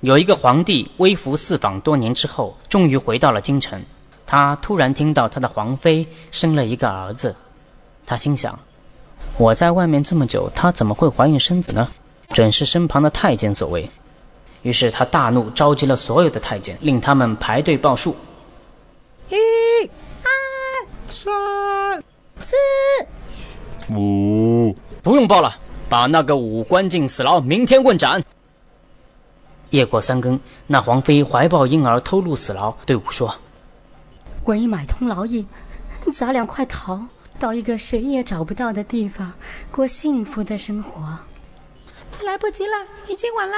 有一个皇帝微服私访多年之后，终于回到了京城。他突然听到他的皇妃生了一个儿子，他心想：我在外面这么久，她怎么会怀孕生子呢？准是身旁的太监所为。于是他大怒，召集了所有的太监，令他们排队报数。一、二、三、四、五，不用报了，把那个五关进死牢，明天问斩。夜过三更，那皇妃怀抱婴儿偷入死牢，对五说：“我已买通牢役，咱俩快逃到一个谁也找不到的地方，过幸福的生活。”来不及了，已经晚了。